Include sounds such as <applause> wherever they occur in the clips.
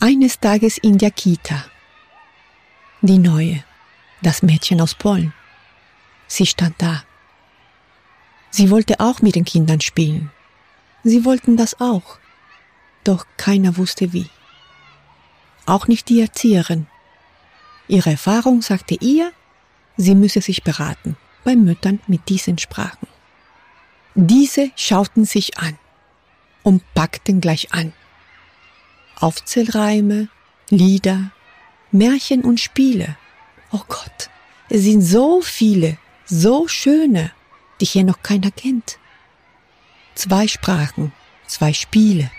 Eines Tages in der Kita. Die neue, das Mädchen aus Polen. Sie stand da. Sie wollte auch mit den Kindern spielen. Sie wollten das auch. Doch keiner wusste wie. Auch nicht die Erzieherin. Ihre Erfahrung sagte ihr, sie müsse sich beraten bei Müttern mit diesen Sprachen. Diese schauten sich an und packten gleich an. Aufzählreime, Lieder, Märchen und Spiele. Oh Gott, es sind so viele, so schöne, die hier noch keiner kennt. Zwei Sprachen, zwei Spiele.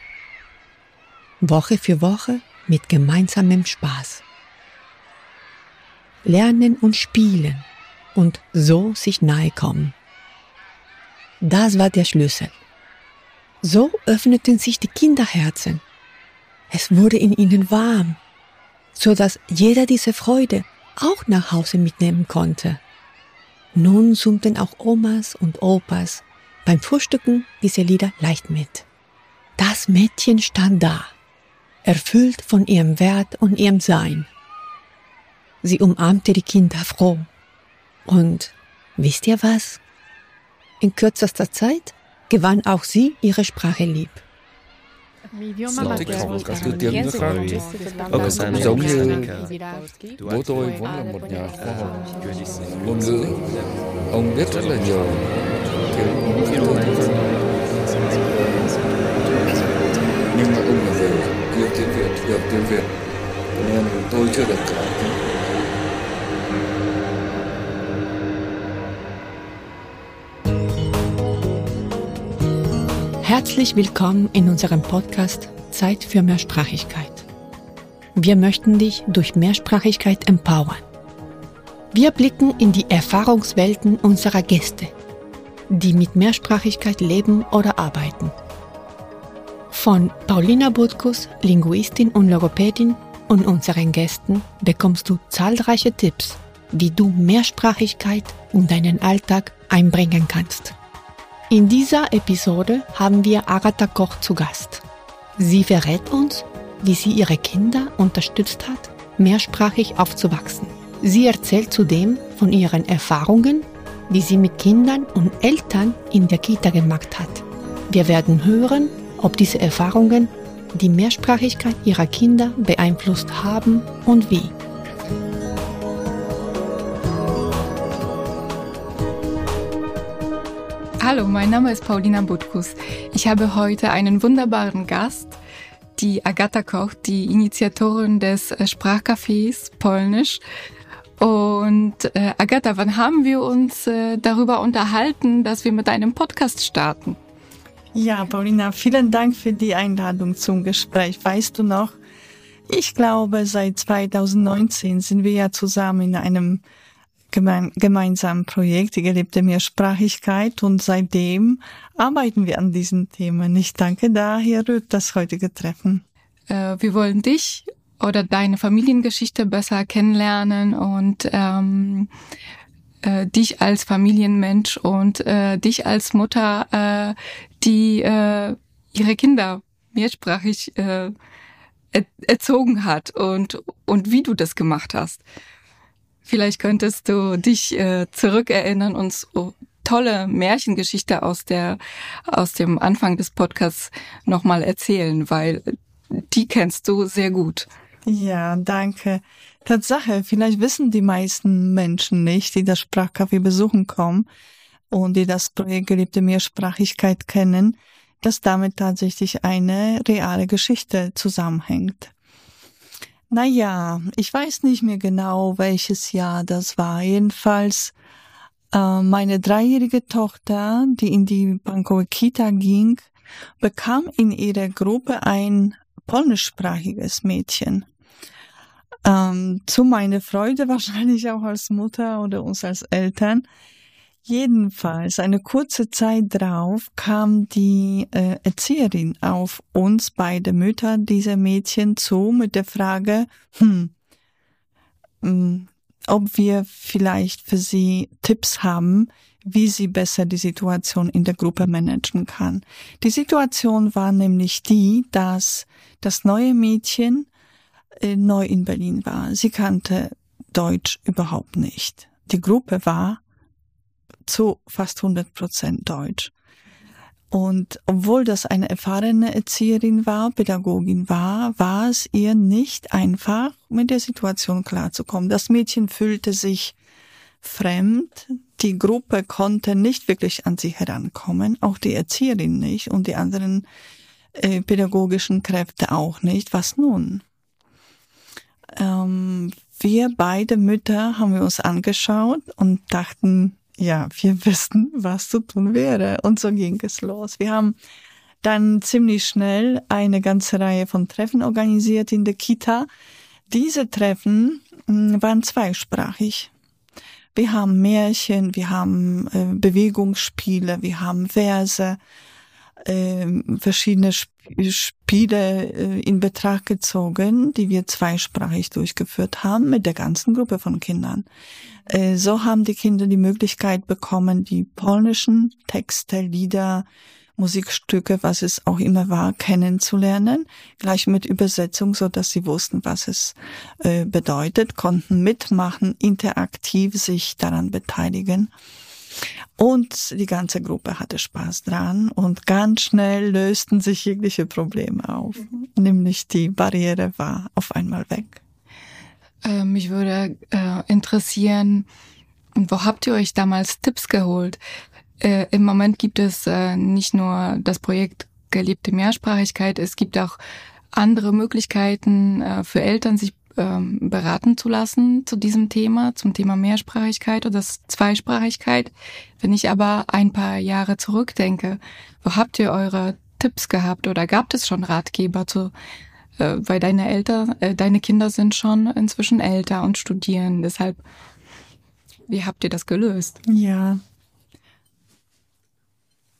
Woche für Woche mit gemeinsamem Spaß. Lernen und spielen und so sich nahe kommen. Das war der Schlüssel. So öffneten sich die Kinderherzen. Es wurde in ihnen warm, so dass jeder diese Freude auch nach Hause mitnehmen konnte. Nun summten auch Omas und Opas beim Frühstücken diese Lieder leicht mit. Das Mädchen stand da, erfüllt von ihrem Wert und ihrem Sein. Sie umarmte die Kinder froh. Und wisst ihr was? In kürzester Zeit gewann auch sie ihre Sprache lieb. Giống như bố tôi vốn là một nhà khoa học. Ngôn ngữ ông biết rất là nhiều tiếng tiếng nhưng mà ông là về yêu tiếng việt hiểu tiếng việt nên tôi chưa được cả Herzlich willkommen in unserem Podcast Zeit für Mehrsprachigkeit. Wir möchten dich durch Mehrsprachigkeit empowern. Wir blicken in die Erfahrungswelten unserer Gäste, die mit Mehrsprachigkeit leben oder arbeiten. Von Paulina Butkus, Linguistin und Logopädin, und unseren Gästen bekommst du zahlreiche Tipps, wie du Mehrsprachigkeit in deinen Alltag einbringen kannst. In dieser Episode haben wir Agatha Koch zu Gast. Sie verrät uns, wie sie ihre Kinder unterstützt hat, mehrsprachig aufzuwachsen. Sie erzählt zudem von ihren Erfahrungen, die sie mit Kindern und Eltern in der Kita gemacht hat. Wir werden hören, ob diese Erfahrungen die Mehrsprachigkeit ihrer Kinder beeinflusst haben und wie. Hallo, mein Name ist Paulina Butkus. Ich habe heute einen wunderbaren Gast, die Agata Koch, die Initiatorin des äh, Sprachcafés Polnisch. Und äh, Agata, wann haben wir uns äh, darüber unterhalten, dass wir mit einem Podcast starten? Ja, Paulina, vielen Dank für die Einladung zum Gespräch. Weißt du noch, ich glaube, seit 2019 sind wir ja zusammen in einem geme gemeinsamen Projekt, die gelebte Mehrsprachigkeit und seitdem arbeiten wir an diesen Themen. Ich danke daher für das heutige Treffen. Äh, wir wollen dich oder deine Familiengeschichte besser kennenlernen und ähm, äh, dich als Familienmensch und äh, dich als Mutter, äh, die äh, ihre Kinder mehrsprachig äh, erzogen hat und und wie du das gemacht hast. Vielleicht könntest du dich äh, zurückerinnern und so tolle Märchengeschichte aus der aus dem Anfang des Podcasts nochmal erzählen, weil die kennst du sehr gut. Ja, danke. Tatsache, vielleicht wissen die meisten Menschen nicht, die das Sprachcafé besuchen kommen und die das Projekt gelebte Mehrsprachigkeit kennen, dass damit tatsächlich eine reale Geschichte zusammenhängt. Naja, ich weiß nicht mehr genau, welches Jahr das war. Jedenfalls äh, meine dreijährige Tochter, die in die Bangkok Kita ging, bekam in ihrer Gruppe ein polnischsprachiges Mädchen. Ähm, zu meiner Freude <laughs> wahrscheinlich auch als Mutter oder uns als Eltern. Jedenfalls, eine kurze Zeit drauf kam die äh, Erzieherin auf uns beide Mütter dieser Mädchen zu mit der Frage, hm, hm, ob wir vielleicht für sie Tipps haben, wie sie besser die Situation in der Gruppe managen kann. Die Situation war nämlich die, dass das neue Mädchen äh, neu in Berlin war. Sie kannte Deutsch überhaupt nicht. Die Gruppe war zu fast 100 Prozent Deutsch. Und obwohl das eine erfahrene Erzieherin war, Pädagogin war, war es ihr nicht einfach, mit der Situation klarzukommen. Das Mädchen fühlte sich fremd. Die Gruppe konnte nicht wirklich an sie herankommen, auch die Erzieherin nicht und die anderen äh, pädagogischen Kräfte auch nicht. Was nun? Ähm, wir beide Mütter haben wir uns angeschaut und dachten, ja, wir <laughs> wissen, was zu tun wäre. Und so ging es los. Wir haben dann ziemlich schnell eine ganze Reihe von Treffen organisiert in der Kita. Diese Treffen hm, waren zweisprachig. Wir haben Märchen, wir haben äh, Bewegungsspiele, wir haben Verse, verschiedene Sp Spiele äh, in Betracht gezogen, die wir zweisprachig durchgeführt haben mit der ganzen Gruppe von Kindern. Äh, so haben die Kinder die Möglichkeit bekommen, die polnischen Texte, Lieder, Musikstücke, was es auch immer war, kennenzulernen, gleich mit Übersetzung, so dass sie wussten, was es äh, bedeutet, konnten mitmachen, interaktiv sich daran beteiligen. Und die ganze Gruppe hatte Spaß dran und ganz schnell lösten sich jegliche Probleme auf. Nämlich die Barriere war auf einmal weg. Äh, mich würde äh, interessieren, wo habt ihr euch damals Tipps geholt? Äh, Im Moment gibt es äh, nicht nur das Projekt Gelebte Mehrsprachigkeit, es gibt auch andere Möglichkeiten äh, für Eltern, sich ähm, beraten zu lassen zu diesem Thema, zum Thema Mehrsprachigkeit oder Zweisprachigkeit. Wenn ich aber ein paar Jahre zurückdenke, wo habt ihr eure Tipps gehabt oder gab es schon Ratgeber zu äh, weil deine Eltern, äh, deine Kinder sind schon inzwischen älter und studieren. Deshalb, wie habt ihr das gelöst? Ja.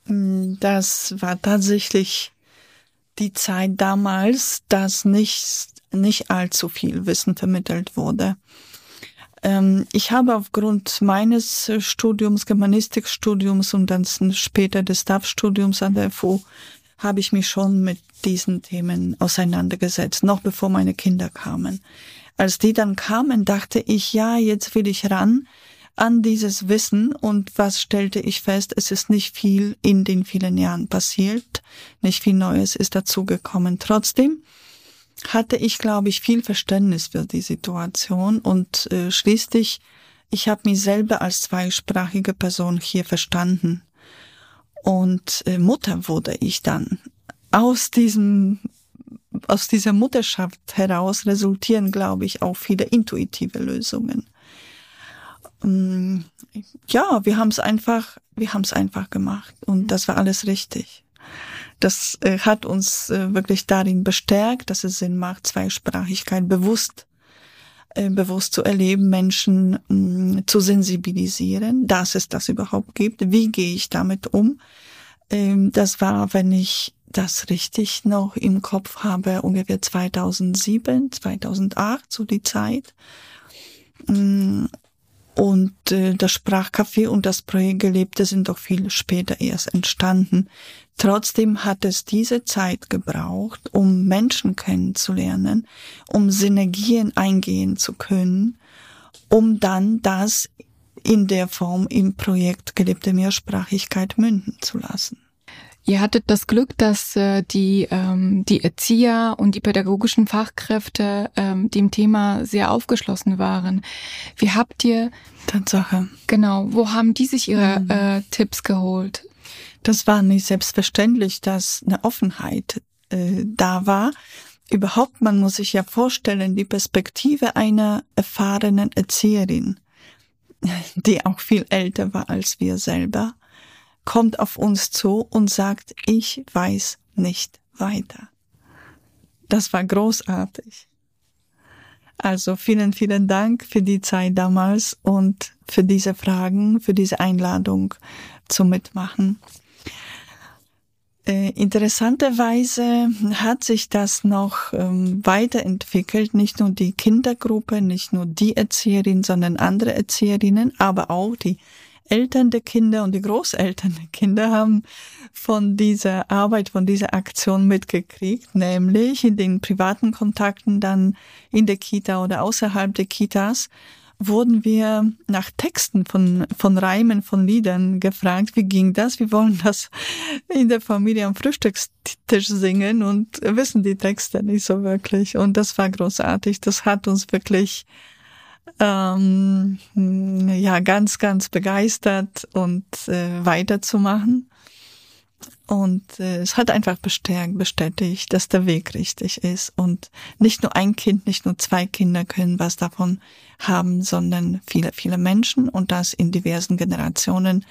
Mm, das war tatsächlich die Zeit damals, dass nicht, nicht allzu viel Wissen vermittelt wurde. Ähm, ich habe aufgrund meines Studiums, Germanistikstudiums und dann später des Staff-Studiums an der FU, habe ich mich schon mit diesen Themen auseinandergesetzt, noch bevor meine Kinder kamen. Als die dann kamen, dachte ich, ja, jetzt will ich ran an dieses Wissen und was stellte ich fest? Es ist nicht viel in den vielen Jahren passiert, nicht viel Neues ist dazugekommen. Trotzdem hatte ich, glaube ich, viel Verständnis für die Situation und äh, schließlich, ich habe mich selber als zweisprachige Person hier verstanden. Und äh, Mutter wurde ich dann. Aus diesem, aus dieser Mutterschaft heraus resultieren, glaube ich, auch viele intuitive Lösungen. Ähm, ja, wir haben es einfach, wir haben es einfach gemacht und das war alles richtig. Das äh, hat uns äh, wirklich darin bestärkt, dass es Sinn macht, Zweisprachigkeit bewusst äh, bewusst zu erleben, Menschen mh, mm, zu sensibilisieren, dass es das überhaupt gibt. Wie gehe ich damit um? Ähm, das war, wenn ich das richtig noch im Kopf habe, ungefähr 2007, 2008, so die Zeit. Mm, und äh, das Sprachcafé und das Projekt Gelebte sind doch viel später erst entstanden. Trotzdem hat es diese Zeit gebraucht, um Menschen kennenzulernen, um Synergien eingehen zu können, um dann das in der Form im Projekt Gelebte Mehrsprachigkeit münden zu lassen. Ihr hattet das Glück, dass äh, die, ähm, die Erzieher und die pädagogischen Fachkräfte ähm, dem Thema sehr aufgeschlossen waren. Wie habt ihr Tatsache. Genau, wo haben die sich ihre mhm. äh, Tipps geholt? Das war nicht selbstverständlich, dass eine Offenheit äh, da war. Überhaupt, man muss sich ja vorstellen, die Perspektive einer erfahrenen Erzieherin, die auch viel älter war als wir selber, kommt auf uns zu und sagt, ich weiß nicht weiter. Das war großartig. Also vielen, vielen Dank für die Zeit damals und für diese Fragen, für diese Einladung zum Mitmachen. Äh, interessanterweise hat sich das noch ähm, weiterentwickelt, nicht nur die Kindergruppe, nicht nur die Erzieherin, sondern andere Erzieherinnen, aber auch die Eltern der Kinder und die Großeltern der Kinder haben von dieser Arbeit, von dieser Aktion mitgekriegt, nämlich in den privaten Kontakten dann in der Kita oder außerhalb der Kitas wurden wir nach Texten von, von Reimen, von Liedern gefragt, wie ging das? Wir wollen das in der Familie am Frühstückstisch singen und wissen die Texte nicht so wirklich. Und das war großartig. Das hat uns wirklich ähm, ja ganz, ganz begeistert und äh, weiterzumachen. Und äh, es hat einfach bestärkt, bestätigt, dass der Weg richtig ist. Und nicht nur ein Kind, nicht nur zwei Kinder können was davon haben, sondern viele, viele Menschen und das in diversen Generationen.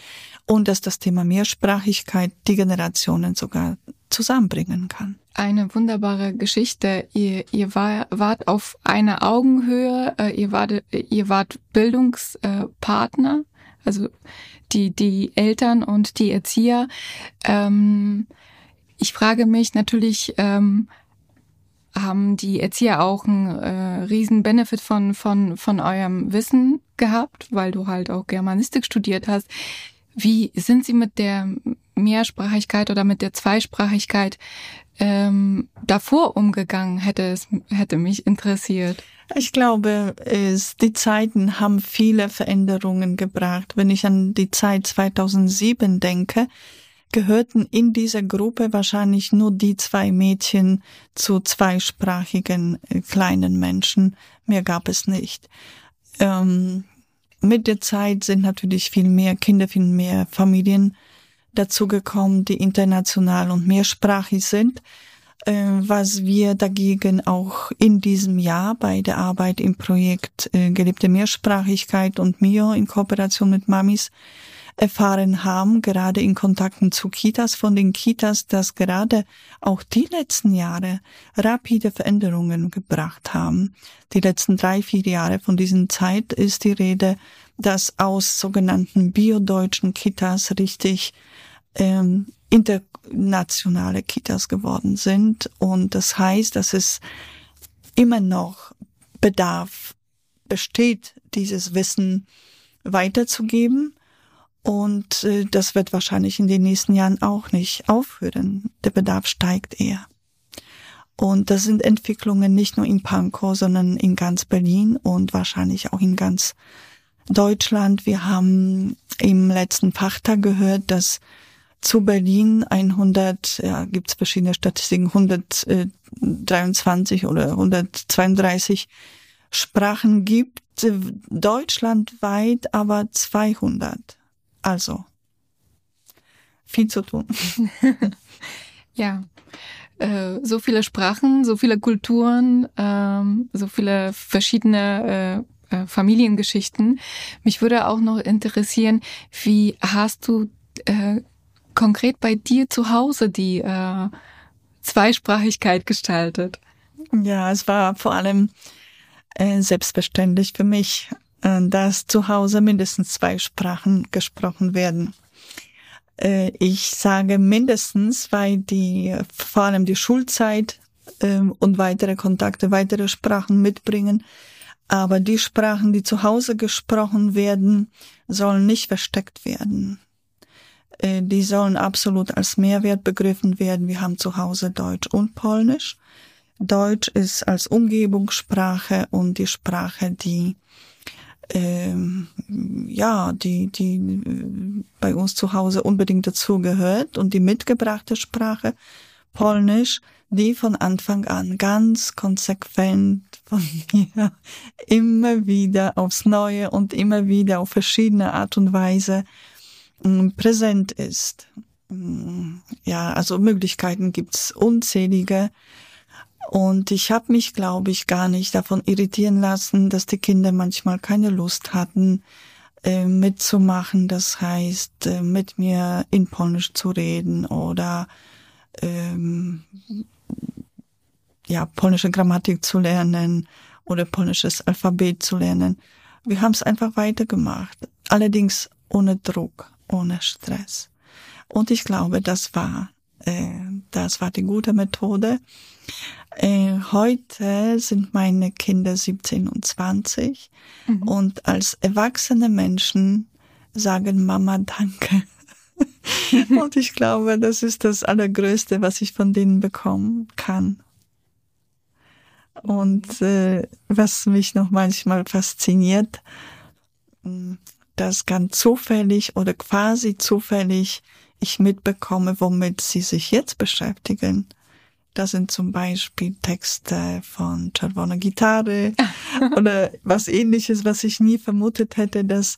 Und dass das Thema Mehrsprachigkeit die Generationen sogar zusammenbringen kann. Eine wunderbare Geschichte. Ihr, ihr war, wart auf einer Augenhöhe, äh, ihr, wart, ihr wart Bildungspartner, also die, die Eltern und die Erzieher. Ähm, ich frage mich natürlich, ähm, haben die Erzieher auch einen äh, riesen Benefit von, von, von eurem Wissen gehabt, weil du halt auch Germanistik studiert hast. Wie sind sie mit der Mehrsprachigkeit oder mit der Zweisprachigkeit ähm, davor umgegangen, hätte es hätte mich interessiert. Ich glaube, es, die Zeiten haben viele Veränderungen gebracht. Wenn ich an die Zeit 2007 denke, gehörten in dieser Gruppe wahrscheinlich nur die zwei Mädchen zu zweisprachigen äh, kleinen Menschen. Mehr gab es nicht. Ähm, mit der Zeit sind natürlich viel mehr Kinder, viel mehr Familien dazugekommen, die international und mehrsprachig sind, was wir dagegen auch in diesem Jahr bei der Arbeit im Projekt äh, Gelebte Mehrsprachigkeit und MIO in Kooperation mit Mamis erfahren haben, gerade in Kontakten zu Kitas, von den Kitas, dass gerade auch die letzten Jahre rapide Veränderungen gebracht haben. Die letzten drei, vier Jahre von diesen Zeit ist die Rede, dass aus sogenannten biodeutschen Kitas richtig ähm, internationale Kitas geworden sind. Und das heißt, dass es immer noch Bedarf besteht, dieses Wissen weiterzugeben. Und äh, das wird wahrscheinlich in den nächsten Jahren auch nicht aufhören. Der Bedarf steigt eher. Und das sind Entwicklungen nicht nur in Pankow, sondern in ganz Berlin und wahrscheinlich auch in ganz Deutschland. Wir haben im letzten Fachtag gehört, dass zu Berlin 100, ja, gibt es verschiedene Statistiken, 123 oder 132 Sprachen gibt, deutschlandweit aber 200. Also, viel zu tun. <laughs> ja, äh, so viele Sprachen, so viele Kulturen, ähm, so viele verschiedene äh, äh, Familiengeschichten. Mich würde auch noch interessieren, wie hast du äh, konkret bei dir zu Hause die äh, Zweisprachigkeit gestaltet? Ja, es war vor allem äh, selbstverständlich für mich, äh, dass zu Hause mindestens zwei Sprachen gesprochen werden. Äh, ich sage mindestens, weil die vor allem die Schulzeit äh, und weitere Kontakte, weitere Sprachen mitbringen. Aber die Sprachen, die zu Hause gesprochen werden, sollen nicht versteckt werden. Äh, die sollen absolut als Mehrwert begriffen werden. Wir haben zu Hause Deutsch und Polnisch. Deutsch ist als Umgebungssprache und die Sprache, die ähm, ja, die, die äh, bei uns zu Hause unbedingt dazugehört und die mitgebrachte Sprache, Polnisch, die von Anfang an ganz konsequent von <laughs> mir immer wieder aufs Neue und immer wieder auf verschiedene Art und Weise präsent ist. Mm, ja, also Möglichkeiten gibt's unzählige. Und ich habe mich, glaube ich, gar nicht davon irritieren lassen, dass die Kinder manchmal keine Lust hatten, äh, mitzumachen. Das heißt, äh, mit mir in Polnisch zu reden oder ähm, ja, polnische Grammatik zu lernen oder polnisches Alphabet zu lernen. Wir haben es einfach weitergemacht. Allerdings ohne Druck ohne Stress. Und ich glaube, das war, äh, das war die gute Methode. Äh, heute sind meine Kinder 17 und 20 mhm. und als erwachsene Menschen sagen Mama danke. <laughs> und ich glaube, das ist das Allergrößte, was ich von denen bekommen kann. Und äh, was mich noch manchmal fasziniert, hm, dass ganz zufällig oder quasi zufällig ich mitbekomme, womit sie sich jetzt beschäftigen. Das sind zum Beispiel Texte von Czerwona Gitarre <laughs> oder was ähnliches, was ich nie vermutet hätte, dass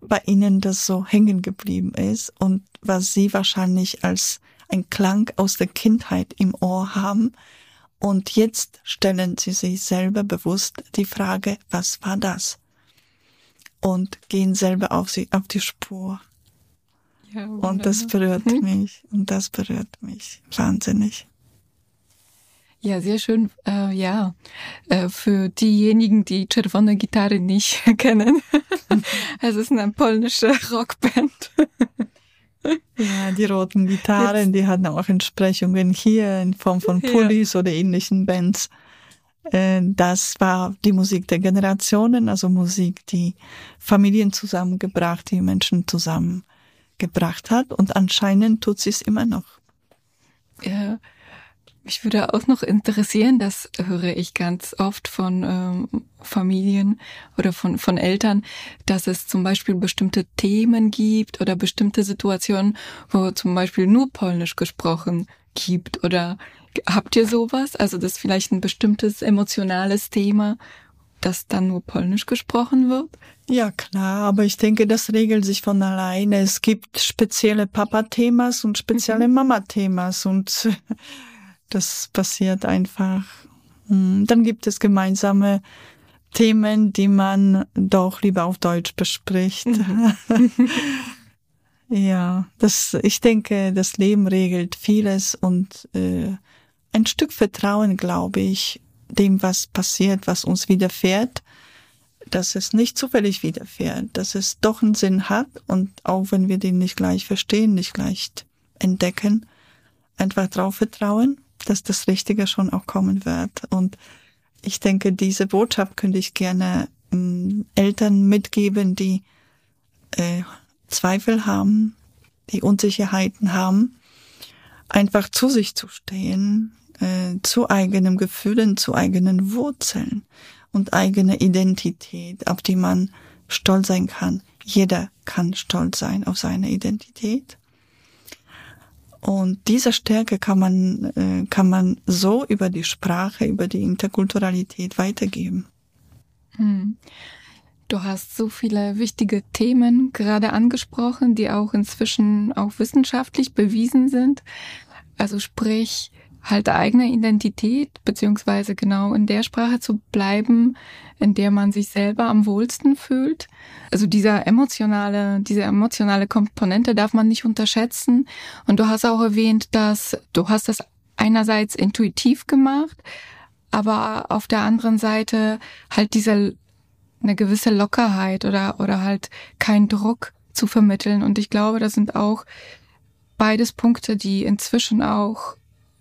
bei ihnen das so hängen geblieben ist und was sie wahrscheinlich als ein Klang aus der Kindheit im Ohr haben. Und jetzt stellen sie sich selber bewusst die Frage, was war das? Und gehen selber auf sie, auf die Spur. Ja, und das berührt hm? <laughs> mich. Und das berührt mich wahnsinnig. Ja, sehr schön. Äh, ja, äh, für diejenigen, die Czerwone Gitarre nicht <laughs> kennen, <laughs> es ist eine polnische Rockband. ja, die roten Gitarren, Jetzt. die hatten auch Entsprechungen hier in Form von Pullis ja. oder ähnlichen Bands. Äh, das war die Musik der Generationen, also Musik, die Familien zusammengebracht, die Menschen zusammengebracht hat. Und anscheinend tut sie es immer noch. Ja. Mich würde auch noch interessieren, das höre ich ganz oft von ähm, Familien oder von, von Eltern, dass es zum Beispiel bestimmte Themen gibt oder bestimmte Situationen, wo zum Beispiel nur Polnisch gesprochen gibt oder habt ihr sowas? Also das ist vielleicht ein bestimmtes emotionales Thema, das dann nur Polnisch gesprochen wird? Ja, klar, aber ich denke, das regelt sich von alleine. Es gibt spezielle Papa-Themas und spezielle mhm. Mama-Themas und <laughs> das passiert einfach. Hm, dann gibt es gemeinsame Themen, die man doch lieber auf Deutsch bespricht. Mhm. <laughs> ja, das, ich denke, das Leben regelt vieles und äh, ein Stück Vertrauen, glaube ich, dem, was passiert, was uns widerfährt, dass es nicht zufällig widerfährt, dass es doch einen Sinn hat und auch wenn wir den nicht gleich verstehen, nicht gleich entdecken, einfach drauf vertrauen dass das Richtige schon auch kommen wird. Und ich denke, diese Botschaft könnte ich gerne äh, Eltern mitgeben, die äh, Zweifel haben, die Unsicherheiten haben, einfach zu sich zu stehen, äh, zu eigenen Gefühlen, zu eigenen Wurzeln und eigene Identität, auf die man stolz sein kann. Jeder kann stolz sein auf seine Identität. Und diese Stärke kann man, äh, kann man so über die Sprache, über die Interkulturalität weitergeben. Hm. Du hast so viele wichtige Themen gerade angesprochen, die auch inzwischen auch wissenschaftlich bewiesen sind. Also sprich, halt eigene Identität, beziehungsweise genau in der Sprache zu bleiben, in der man sich selber am wohlsten fühlt. Also dieser emotionale, diese emotionale Komponente darf man nicht unterschätzen. Und du hast auch erwähnt, dass du hast das einerseits intuitiv gemacht, aber auf der anderen Seite halt diese eine gewisse Lockerheit oder oder halt kein Druck zu vermitteln. Und ich glaube, das sind auch beides Punkte, die inzwischen auch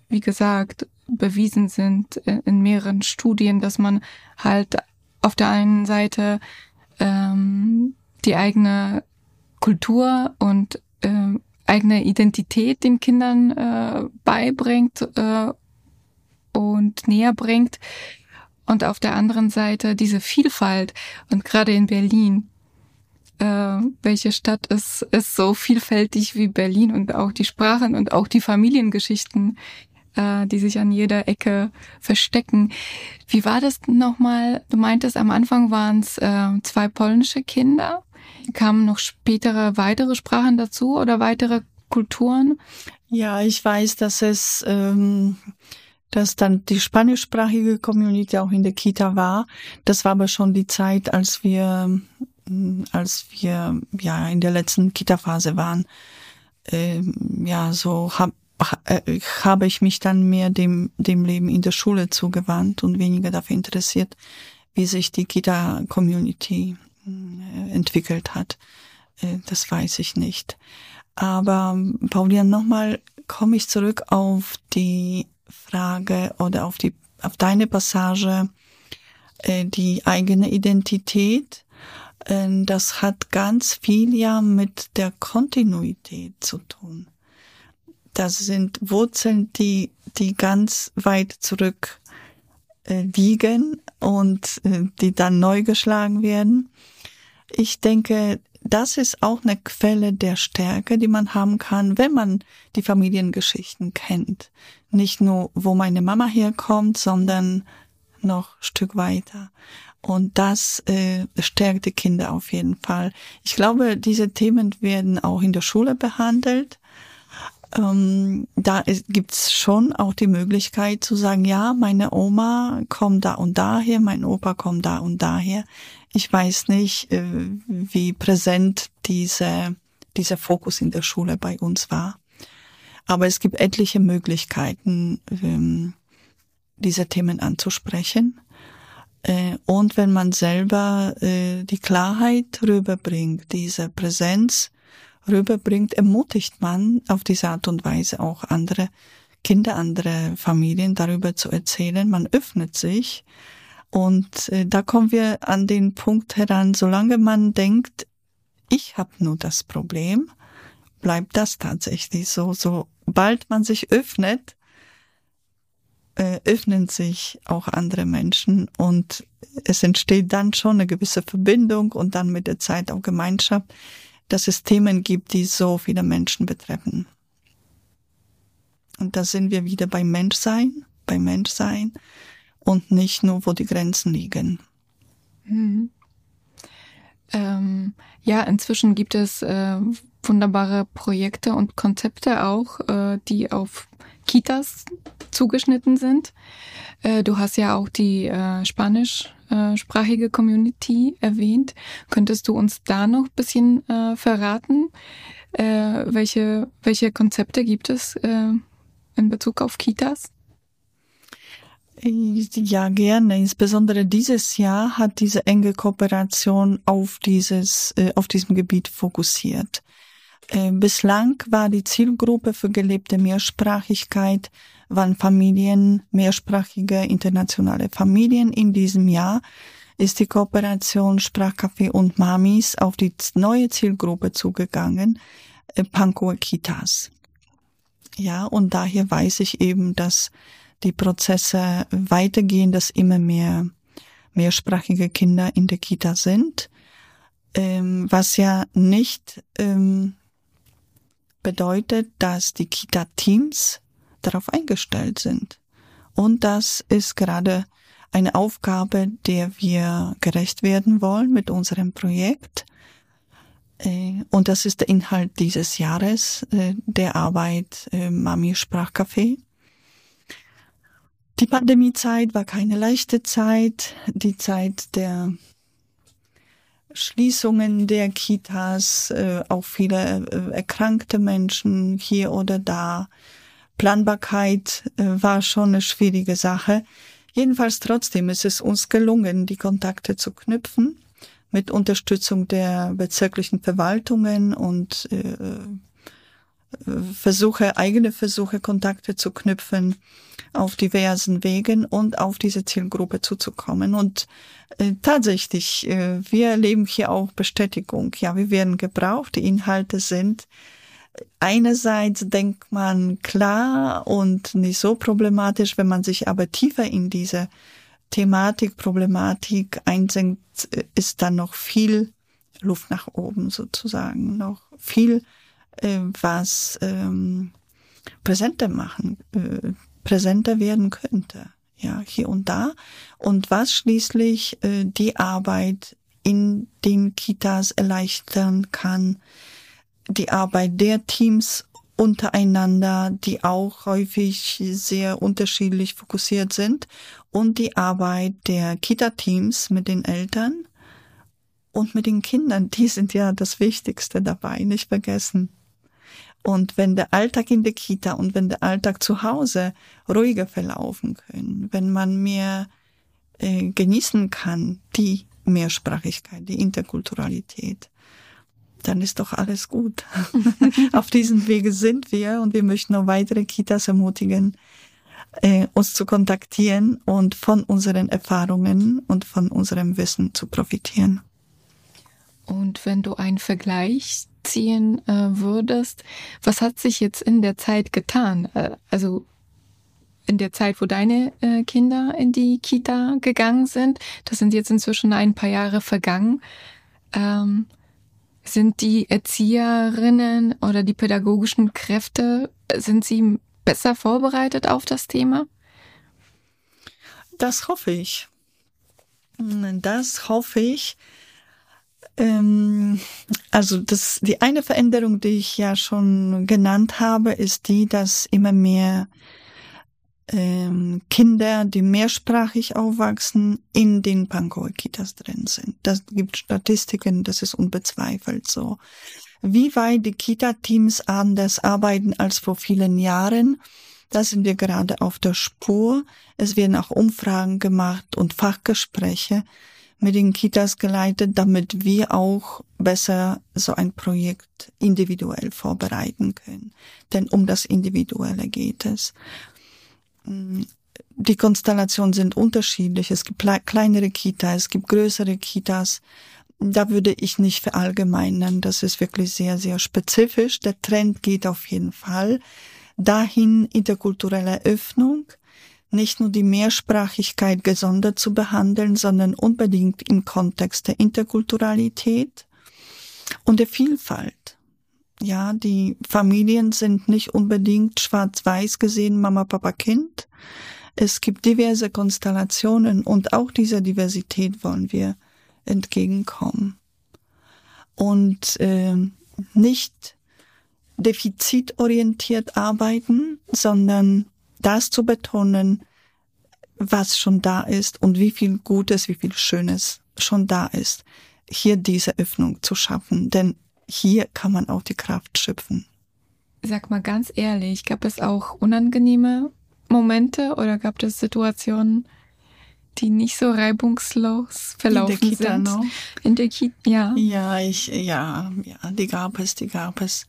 wie gesagt, bewiesen sind in mehreren Studien, dass man halt auf der einen Seite ähm, die eigene Kultur und äh, eigene Identität den Kindern äh, beibringt äh, und näher bringt. Und auf der anderen Seite diese Vielfalt und gerade in Berlin äh, welche Stadt ist, ist so vielfältig wie Berlin und auch die Sprachen und auch die Familiengeschichten äh, die sich an jeder Ecke verstecken. Wie war das nochmal? Du meintest, am Anfang waren es äh, zwei polnische Kinder. Kamen noch spätere weitere Sprachen dazu oder weitere Kulturen? Ja, ich weiß, dass es ähm, dass dann die spanischsprachige Community auch in der Kita war. Das war aber schon die Zeit, als wir als wir ja in der letzten Kita-Phase waren. Ähm, ja, so hab, habe ich mich dann mehr dem, dem Leben in der Schule zugewandt und weniger dafür interessiert, wie sich die Kita-Community äh, entwickelt hat. Äh, das weiß ich nicht. Aber Paulian, nochmal komme ich zurück auf die Frage oder auf die, auf deine Passage, die eigene Identität. Das hat ganz viel ja mit der Kontinuität zu tun. Das sind Wurzeln, die, die ganz weit zurück äh, liegen und äh, die dann neu geschlagen werden. Ich denke, das ist auch eine Quelle der Stärke, die man haben kann, wenn man die Familiengeschichten kennt. Nicht nur, wo meine Mama herkommt, sondern noch Stück weiter. Und das äh, stärkt die Kinder auf jeden Fall. Ich glaube, diese Themen werden auch in der Schule behandelt. Ähm, da gibt es schon auch die Möglichkeit zu sagen, ja, meine Oma kommt da und daher, mein Opa kommt da und daher. Ich weiß nicht, äh, wie präsent diese, dieser Fokus in der Schule bei uns war. Aber es gibt etliche Möglichkeiten, ähm, diese Themen anzusprechen. Äh, und wenn man selber äh, die Klarheit rüberbringt, diese Präsenz rüberbringt, ermutigt man auf diese Art und Weise auch andere Kinder, andere Familien darüber zu erzählen. Man öffnet sich. Und äh, da kommen wir an den Punkt heran, solange man denkt, ich habe nur das Problem, bleibt das tatsächlich so. Sobald man sich öffnet, äh, öffnen sich auch andere Menschen und es entsteht dann schon eine gewisse Verbindung und dann mit der Zeit auch Gemeinschaft, dass es Themen gibt, die so viele Menschen betreffen. Und da sind wir wieder beim Menschsein, beim Menschsein und nicht nur, wo die Grenzen liegen. Mhm. Ähm, ja, inzwischen gibt es äh, wunderbare Projekte und Konzepte auch, äh, die auf Kitas zugeschnitten sind. Äh, du hast ja auch die äh, spanischsprachige Community erwähnt. Könntest du uns da noch bisschen äh, verraten? Äh, welche, welche Konzepte gibt es äh, in Bezug auf Kitas? Ja, gerne. Insbesondere dieses Jahr hat diese enge Kooperation auf dieses, äh, auf diesem Gebiet fokussiert. Äh, bislang war die Zielgruppe für gelebte Mehrsprachigkeit waren Familien, mehrsprachige internationale Familien. In diesem Jahr ist die Kooperation Sprachcafé und Mamis auf die neue Zielgruppe zugegangen, äh, Pankow Kitas. Ja, und daher weiß ich eben, dass die Prozesse weitergehen, dass immer mehr mehrsprachige Kinder in der Kita sind, ähm, was ja nicht ähm, bedeutet, dass die Kita-Teams darauf eingestellt sind. Und das ist gerade eine Aufgabe, der wir gerecht werden wollen mit unserem Projekt. Äh, und das ist der Inhalt dieses Jahres äh, der Arbeit Mami Sprachcafé. Die Pandemiezeit war keine leichte Zeit, die Zeit der Schließungen der Kitas, äh, auch viele äh, erkrankte Menschen hier oder da. Planbarkeit äh, war schon eine schwierige Sache. Jedenfalls trotzdem ist es uns gelungen, die Kontakte zu knüpfen mit Unterstützung der bezirklichen Verwaltungen und äh, Versuche, eigene Versuche, Kontakte zu knüpfen auf diversen Wegen und auf diese Zielgruppe zuzukommen. Und äh, tatsächlich, äh, wir erleben hier auch Bestätigung. Ja, wir werden gebraucht. Die Inhalte sind einerseits denkt man klar und nicht so problematisch, wenn man sich aber tiefer in diese Thematik, Problematik einsenkt, äh, ist dann noch viel Luft nach oben sozusagen, noch viel äh, was ähm, präsenter machen, äh, präsenter werden könnte, ja, hier und da. Und was schließlich äh, die Arbeit in den Kitas erleichtern kann, die Arbeit der Teams untereinander, die auch häufig sehr unterschiedlich fokussiert sind, und die Arbeit der Kita-Teams mit den Eltern und mit den Kindern, die sind ja das Wichtigste dabei, nicht vergessen. Und wenn der Alltag in der Kita und wenn der Alltag zu Hause ruhiger verlaufen können, wenn man mehr äh, genießen kann, die Mehrsprachigkeit, die Interkulturalität, dann ist doch alles gut. <laughs> Auf diesem Wege sind wir und wir möchten auch weitere Kitas ermutigen, äh, uns zu kontaktieren und von unseren Erfahrungen und von unserem Wissen zu profitieren. Und wenn du einen Vergleich ziehen äh, würdest, was hat sich jetzt in der Zeit getan? Äh, also in der Zeit, wo deine äh, Kinder in die Kita gegangen sind, das sind jetzt inzwischen ein paar Jahre vergangen. Ähm, sind die Erzieherinnen oder die pädagogischen Kräfte, sind sie besser vorbereitet auf das Thema? Das hoffe ich. Das hoffe ich. Ähm, also das, die eine Veränderung, die ich ja schon genannt habe, ist die, dass immer mehr ähm, Kinder, die mehrsprachig aufwachsen, in den Pankow-Kitas drin sind. Das gibt Statistiken, das ist unbezweifelt so. Wie weit die Kita-Teams anders arbeiten als vor vielen Jahren, da sind wir gerade auf der Spur. Es werden auch Umfragen gemacht und Fachgespräche mit den Kitas geleitet, damit wir auch besser so ein Projekt individuell vorbereiten können. Denn um das Individuelle geht es die Konstellationen sind unterschiedlich. Es gibt kleinere Kitas, es gibt größere Kitas. Da würde ich nicht verallgemeinern. Das ist wirklich sehr, sehr spezifisch. Der Trend geht auf jeden Fall dahin, interkulturelle Öffnung, nicht nur die Mehrsprachigkeit gesondert zu behandeln, sondern unbedingt im Kontext der Interkulturalität und der Vielfalt. Ja, die Familien sind nicht unbedingt schwarz-weiß gesehen, Mama, Papa, Kind. Es gibt diverse Konstellationen und auch dieser Diversität wollen wir entgegenkommen. Und äh, nicht defizitorientiert arbeiten, sondern das zu betonen, was schon da ist und wie viel Gutes, wie viel Schönes schon da ist. Hier diese Öffnung zu schaffen, denn hier kann man auch die Kraft schöpfen. Sag mal ganz ehrlich, gab es auch unangenehme Momente oder gab es Situationen, die nicht so reibungslos verlaufen in der Kita, sind? No? In der Kita, ja. Ja, ich, ja, ja, die gab es, die gab es.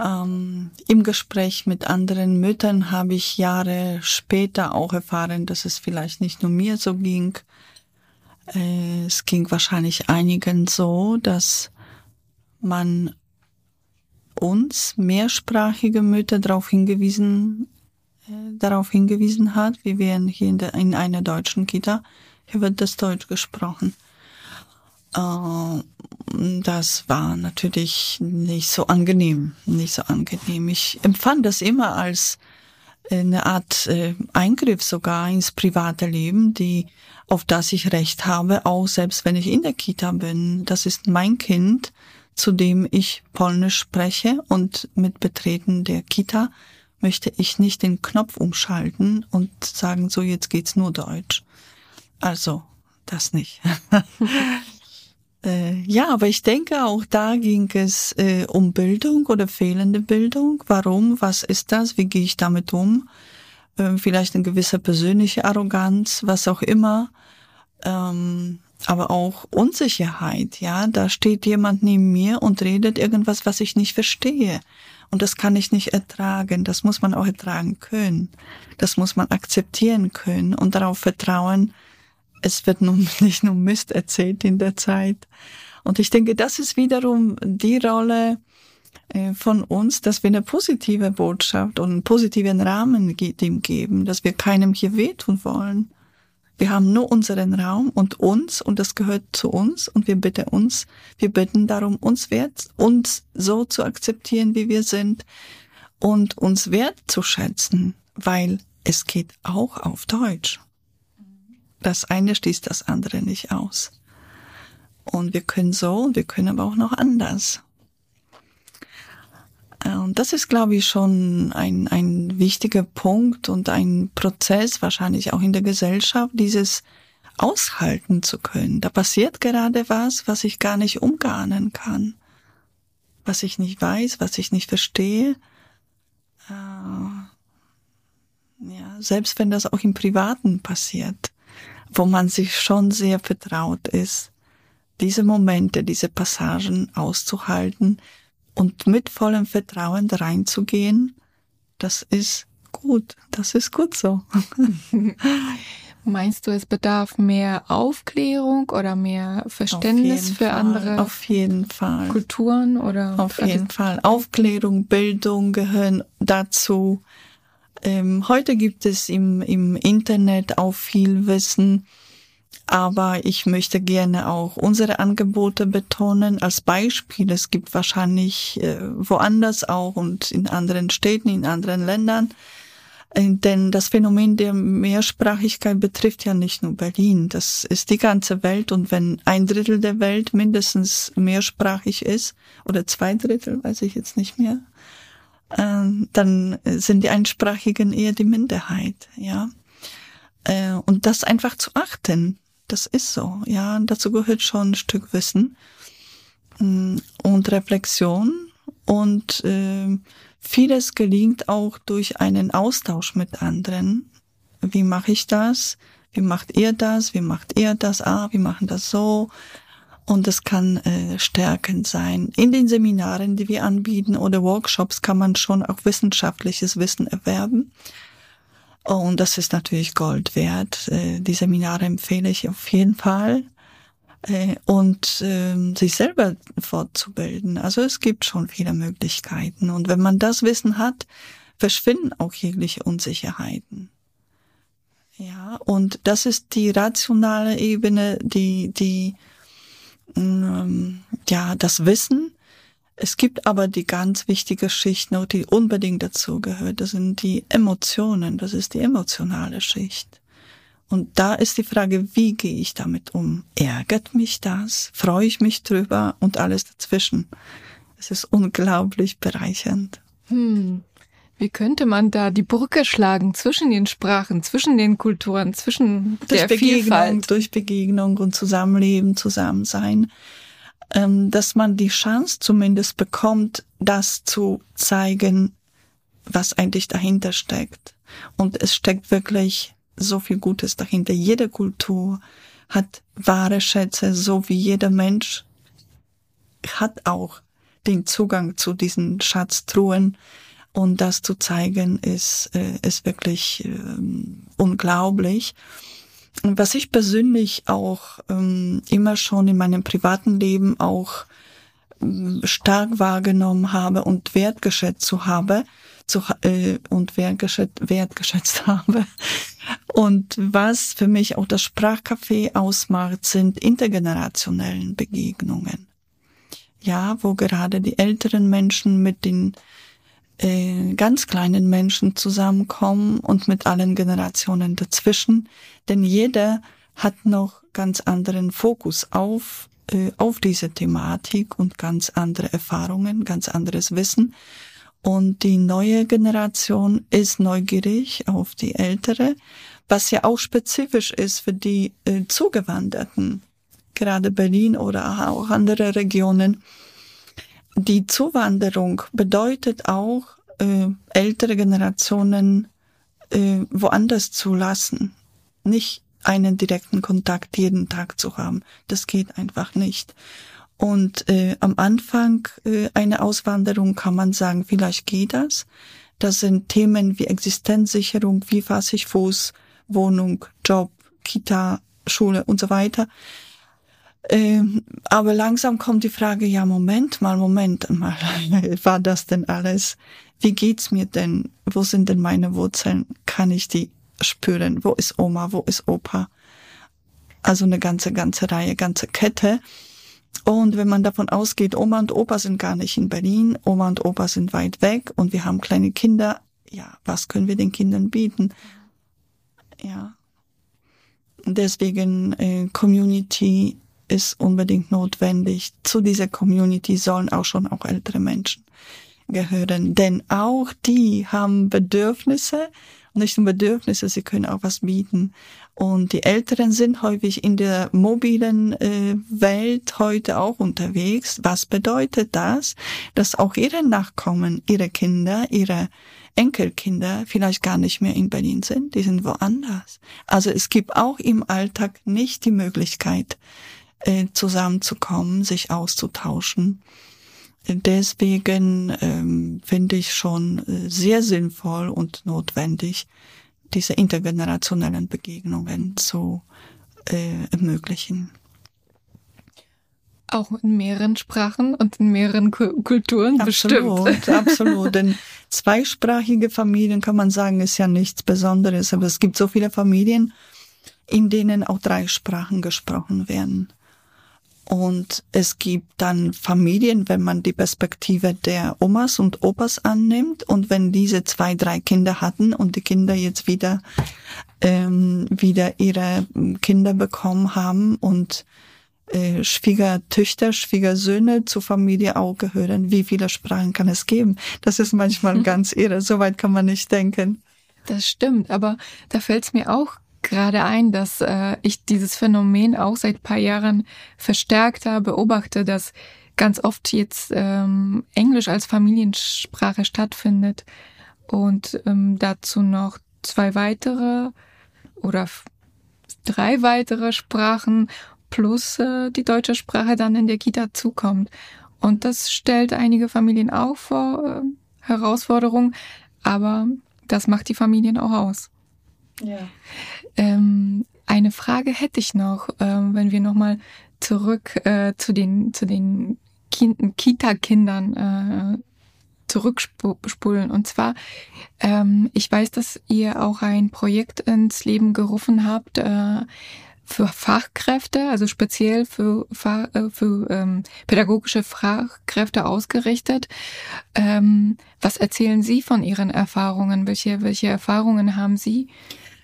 Ähm, Im Gespräch mit anderen Müttern habe ich Jahre später auch erfahren, dass es vielleicht nicht nur mir so ging. Äh, es ging wahrscheinlich einigen so, dass man uns mehrsprachige Mütter darauf hingewiesen, äh, darauf hingewiesen hat, wie wir hier in, der, in einer deutschen Kita, hier wird das Deutsch gesprochen. Äh, das war natürlich nicht so angenehm, nicht so angenehm. Ich empfand das immer als eine Art äh, Eingriff sogar ins private Leben, die auf das ich Recht habe, auch selbst wenn ich in der Kita bin. Das ist mein Kind zu dem ich Polnisch spreche und mit Betreten der Kita möchte ich nicht den Knopf umschalten und sagen, so jetzt geht's nur Deutsch. Also, das nicht. <laughs> äh, ja, aber ich denke, auch da ging es äh, um Bildung oder fehlende Bildung. Warum? Was ist das? Wie gehe ich damit um? Äh, vielleicht eine gewisse persönliche Arroganz, was auch immer. Ähm, aber auch Unsicherheit, ja, da steht jemand neben mir und redet irgendwas, was ich nicht verstehe. Und das kann ich nicht ertragen. Das muss man auch ertragen können. Das muss man akzeptieren können und darauf vertrauen, es wird nun <laughs> nicht nur Mist erzählt in der Zeit. Und ich denke, das ist wiederum die Rolle äh, von uns, dass wir eine positive Botschaft und einen positiven Rahmen dem geben, dass wir keinem hier wehtun wollen wir haben nur unseren Raum und uns und das gehört zu uns und wir bitten uns, wir bitten darum, uns wert, uns so zu akzeptieren, wie wir sind und uns wertzuschätzen, weil es geht auch auf Deutsch. Das eine schließt das andere nicht aus. Und wir können so und wir können aber auch noch anders. Und das ist, glaube ich, schon ein, ein wichtiger Punkt und ein Prozess, wahrscheinlich auch in der Gesellschaft, dieses aushalten zu können. Da passiert gerade was, was ich gar nicht umgarnen kann, was ich nicht weiß, was ich nicht verstehe. Äh, ja, selbst wenn das auch im Privaten passiert, wo man sich schon sehr vertraut ist, diese Momente, diese Passagen auszuhalten, und mit vollem Vertrauen reinzugehen, das ist gut, das ist gut so. <laughs> Meinst du, es bedarf mehr Aufklärung oder mehr Verständnis für Fall, andere auf jeden Fall. Kulturen oder? Auf jeden Fall. Aufklärung, Bildung gehören dazu. Ähm, heute gibt es im, im Internet auch viel Wissen, aber ich möchte gerne auch unsere Angebote betonen. Als Beispiel, es gibt wahrscheinlich äh, woanders auch und in anderen Städten, in anderen Ländern äh, denn das Phänomen der Mehrsprachigkeit betrifft ja nicht nur Berlin, das ist die ganze Welt. Und wenn ein Drittel der Welt mindestens mehrsprachig ist, oder zwei Drittel, weiß ich jetzt nicht mehr, dann sind die Einsprachigen eher die Minderheit, ja. Äh, und das einfach zu achten, das ist so, ja. Und dazu gehört schon ein Stück Wissen mm, und Reflexion und Vieles gelingt auch durch einen Austausch mit anderen. Wie mache ich das? Wie macht ihr das? Wie macht ihr das? Ah, wir machen das so. Und es kann äh, stärkend sein. In den Seminaren, die wir anbieten oder Workshops, kann man schon auch wissenschaftliches Wissen erwerben. Und das ist natürlich Gold wert. Äh, die Seminare empfehle ich auf jeden Fall äh, und äh, sich selber fortzubilden. Also es gibt schon viele Möglichkeiten. Und wenn man das Wissen hat, verschwinden auch jegliche Unsicherheiten. Ja, und das ist die rationale Ebene, die, die, ja, das Wissen. Es gibt aber die ganz wichtige Schicht noch, die unbedingt dazu gehört. Das sind die Emotionen. Das ist die emotionale Schicht. Und da ist die Frage, wie gehe ich damit um? Ärgert mich das? Freue ich mich drüber? Und alles dazwischen. Es ist unglaublich bereichernd. Hm. Wie könnte man da die Brücke schlagen zwischen den Sprachen, zwischen den Kulturen, zwischen durch der Begegnung, Vielfalt? Durch Begegnung und Zusammenleben, Zusammensein, ähm, dass man die Chance zumindest bekommt, das zu zeigen, was eigentlich dahinter steckt. Und es steckt wirklich so viel Gutes dahinter. Jede Kultur hat wahre Schätze, so wie jeder Mensch hat auch den Zugang zu diesen Schatztruhen. Und das zu zeigen, ist, äh, ist wirklich äh, unglaublich. Was ich persönlich auch ähm, immer schon in meinem privaten Leben auch ähm, stark wahrgenommen habe und wertgeschätzt zu habe, zu, äh, und wertgeschätzt, wertgeschätzt <laughs> habe. Und was für mich auch das Sprachcafé ausmacht, sind intergenerationellen Begegnungen. Ja, wo gerade die älteren Menschen mit den äh, ganz kleinen Menschen zusammenkommen und mit allen Generationen dazwischen. Denn jeder hat noch ganz anderen Fokus auf, äh, auf diese Thematik und ganz andere Erfahrungen, ganz anderes Wissen. Und die neue Generation ist neugierig auf die ältere, was ja auch spezifisch ist für die äh, Zugewanderten, gerade Berlin oder auch andere Regionen. Die Zuwanderung bedeutet auch, äh, ältere Generationen äh, woanders zu lassen, nicht einen direkten Kontakt jeden Tag zu haben. Das geht einfach nicht. Und äh, am Anfang äh, einer Auswanderung kann man sagen, vielleicht geht das. Das sind Themen wie Existenzsicherung, wie fasse ich Fuß, Wohnung, Job, Kita, Schule und so weiter. Ähm, aber langsam kommt die Frage, ja, Moment mal, Moment mal, <laughs> war das denn alles? Wie geht's mir denn? Wo sind denn meine Wurzeln? Kann ich die spüren? Wo ist Oma? Wo ist Opa? Also eine ganze, ganze Reihe, ganze Kette. Und wenn man davon ausgeht, Oma und Opa sind gar nicht in Berlin, Oma und Opa sind weit weg und wir haben kleine Kinder, ja, was können wir den Kindern bieten? Ja. Deswegen äh, Community ist unbedingt notwendig. Zu dieser Community sollen auch schon auch ältere Menschen gehören, denn auch die haben Bedürfnisse, nicht nur Bedürfnisse, sie können auch was bieten. Und die Älteren sind häufig in der mobilen äh, Welt heute auch unterwegs. Was bedeutet das? Dass auch ihre Nachkommen, ihre Kinder, ihre Enkelkinder vielleicht gar nicht mehr in Berlin sind, die sind woanders. Also es gibt auch im Alltag nicht die Möglichkeit, äh, zusammenzukommen, sich auszutauschen. Deswegen ähm, finde ich schon äh, sehr sinnvoll und notwendig, diese intergenerationellen Begegnungen zu äh, ermöglichen. Auch in mehreren Sprachen und in mehreren Kulturen absolut, bestimmt. Absolut, denn <laughs> zweisprachige Familien kann man sagen, ist ja nichts Besonderes, aber es gibt so viele Familien, in denen auch drei Sprachen gesprochen werden. Und es gibt dann Familien, wenn man die Perspektive der Omas und Opas annimmt und wenn diese zwei, drei Kinder hatten und die Kinder jetzt wieder ähm, wieder ihre Kinder bekommen haben und äh, Schwiegertöchter, Schwiegersöhne zur Familie auch gehören. Wie viele Sprachen kann es geben? Das ist manchmal <laughs> ganz irre. Soweit kann man nicht denken. Das stimmt, aber da fällt es mir auch gerade ein, dass äh, ich dieses Phänomen auch seit paar Jahren verstärkter beobachte, dass ganz oft jetzt ähm, Englisch als Familiensprache stattfindet und ähm, dazu noch zwei weitere oder drei weitere Sprachen plus äh, die deutsche Sprache dann in der Kita zukommt. Und das stellt einige Familien auch vor äh, Herausforderungen, aber das macht die Familien auch aus. Ähm, eine Frage hätte ich noch, ähm, wenn wir nochmal zurück äh, zu den, zu den kind Kita-Kindern äh, zurückspulen. Und zwar, ähm, ich weiß, dass ihr auch ein Projekt ins Leben gerufen habt, äh, für Fachkräfte, also speziell für, äh, für ähm, pädagogische Fachkräfte ausgerichtet. Ähm, was erzählen Sie von Ihren Erfahrungen? Welche, welche Erfahrungen haben Sie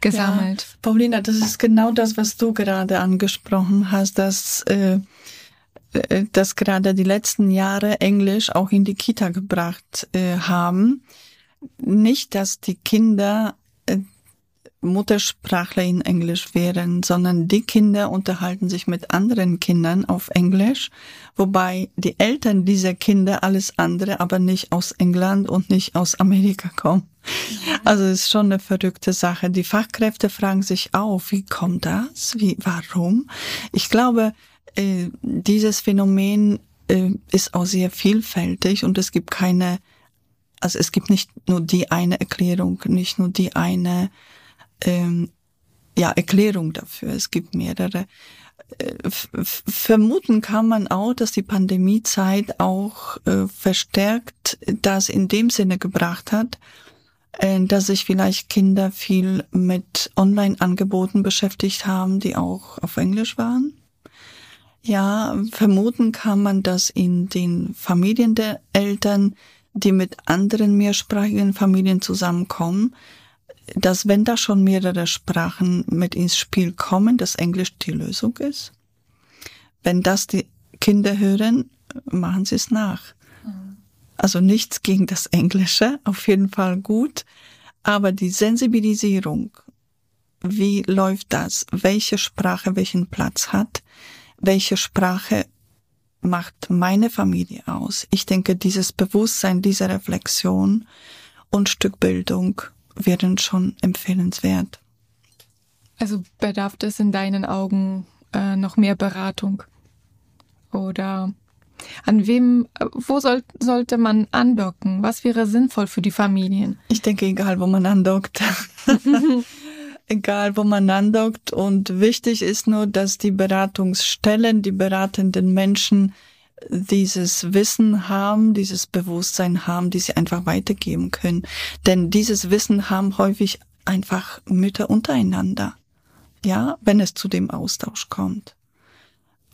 gesammelt? Ja, Paulina, das ist genau das, was du gerade angesprochen hast, dass äh, äh, dass gerade die letzten Jahre Englisch auch in die Kita gebracht äh, haben. Nicht, dass die Kinder Muttersprachler in Englisch wären, sondern die Kinder unterhalten sich mit anderen Kindern auf Englisch, wobei die Eltern dieser Kinder alles andere, aber nicht aus England und nicht aus Amerika kommen. Also es ist schon eine verrückte Sache. Die Fachkräfte fragen sich auch, wie kommt das? Wie, warum? Ich glaube, äh, dieses Phänomen äh, ist auch sehr vielfältig und es gibt keine, also es gibt nicht nur die eine Erklärung, nicht nur die eine ähm, ja, Erklärung dafür. Es gibt mehrere. Äh, vermuten kann man auch, dass die Pandemiezeit auch äh, verstärkt das in dem Sinne gebracht hat, äh, dass sich vielleicht Kinder viel mit Online-Angeboten beschäftigt haben, die auch auf Englisch waren. Ja, vermuten kann man, dass in den Familien der Eltern, die mit anderen mehrsprachigen Familien zusammenkommen, dass wenn da schon mehrere Sprachen mit ins Spiel kommen, dass Englisch die Lösung ist. Wenn das die Kinder hören, machen sie es nach. Mhm. Also nichts gegen das Englische, auf jeden Fall gut, aber die Sensibilisierung, wie läuft das, welche Sprache welchen Platz hat, welche Sprache macht meine Familie aus. Ich denke, dieses Bewusstsein, diese Reflexion und Stückbildung wären schon empfehlenswert. Also bedarf es in deinen Augen äh, noch mehr Beratung? Oder an wem, wo soll, sollte man andocken? Was wäre sinnvoll für die Familien? Ich denke, egal wo man andockt. <laughs> egal wo man andockt. Und wichtig ist nur, dass die Beratungsstellen, die beratenden Menschen dieses Wissen haben, dieses Bewusstsein haben, die sie einfach weitergeben können. Denn dieses Wissen haben häufig einfach Mütter untereinander. Ja, wenn es zu dem Austausch kommt.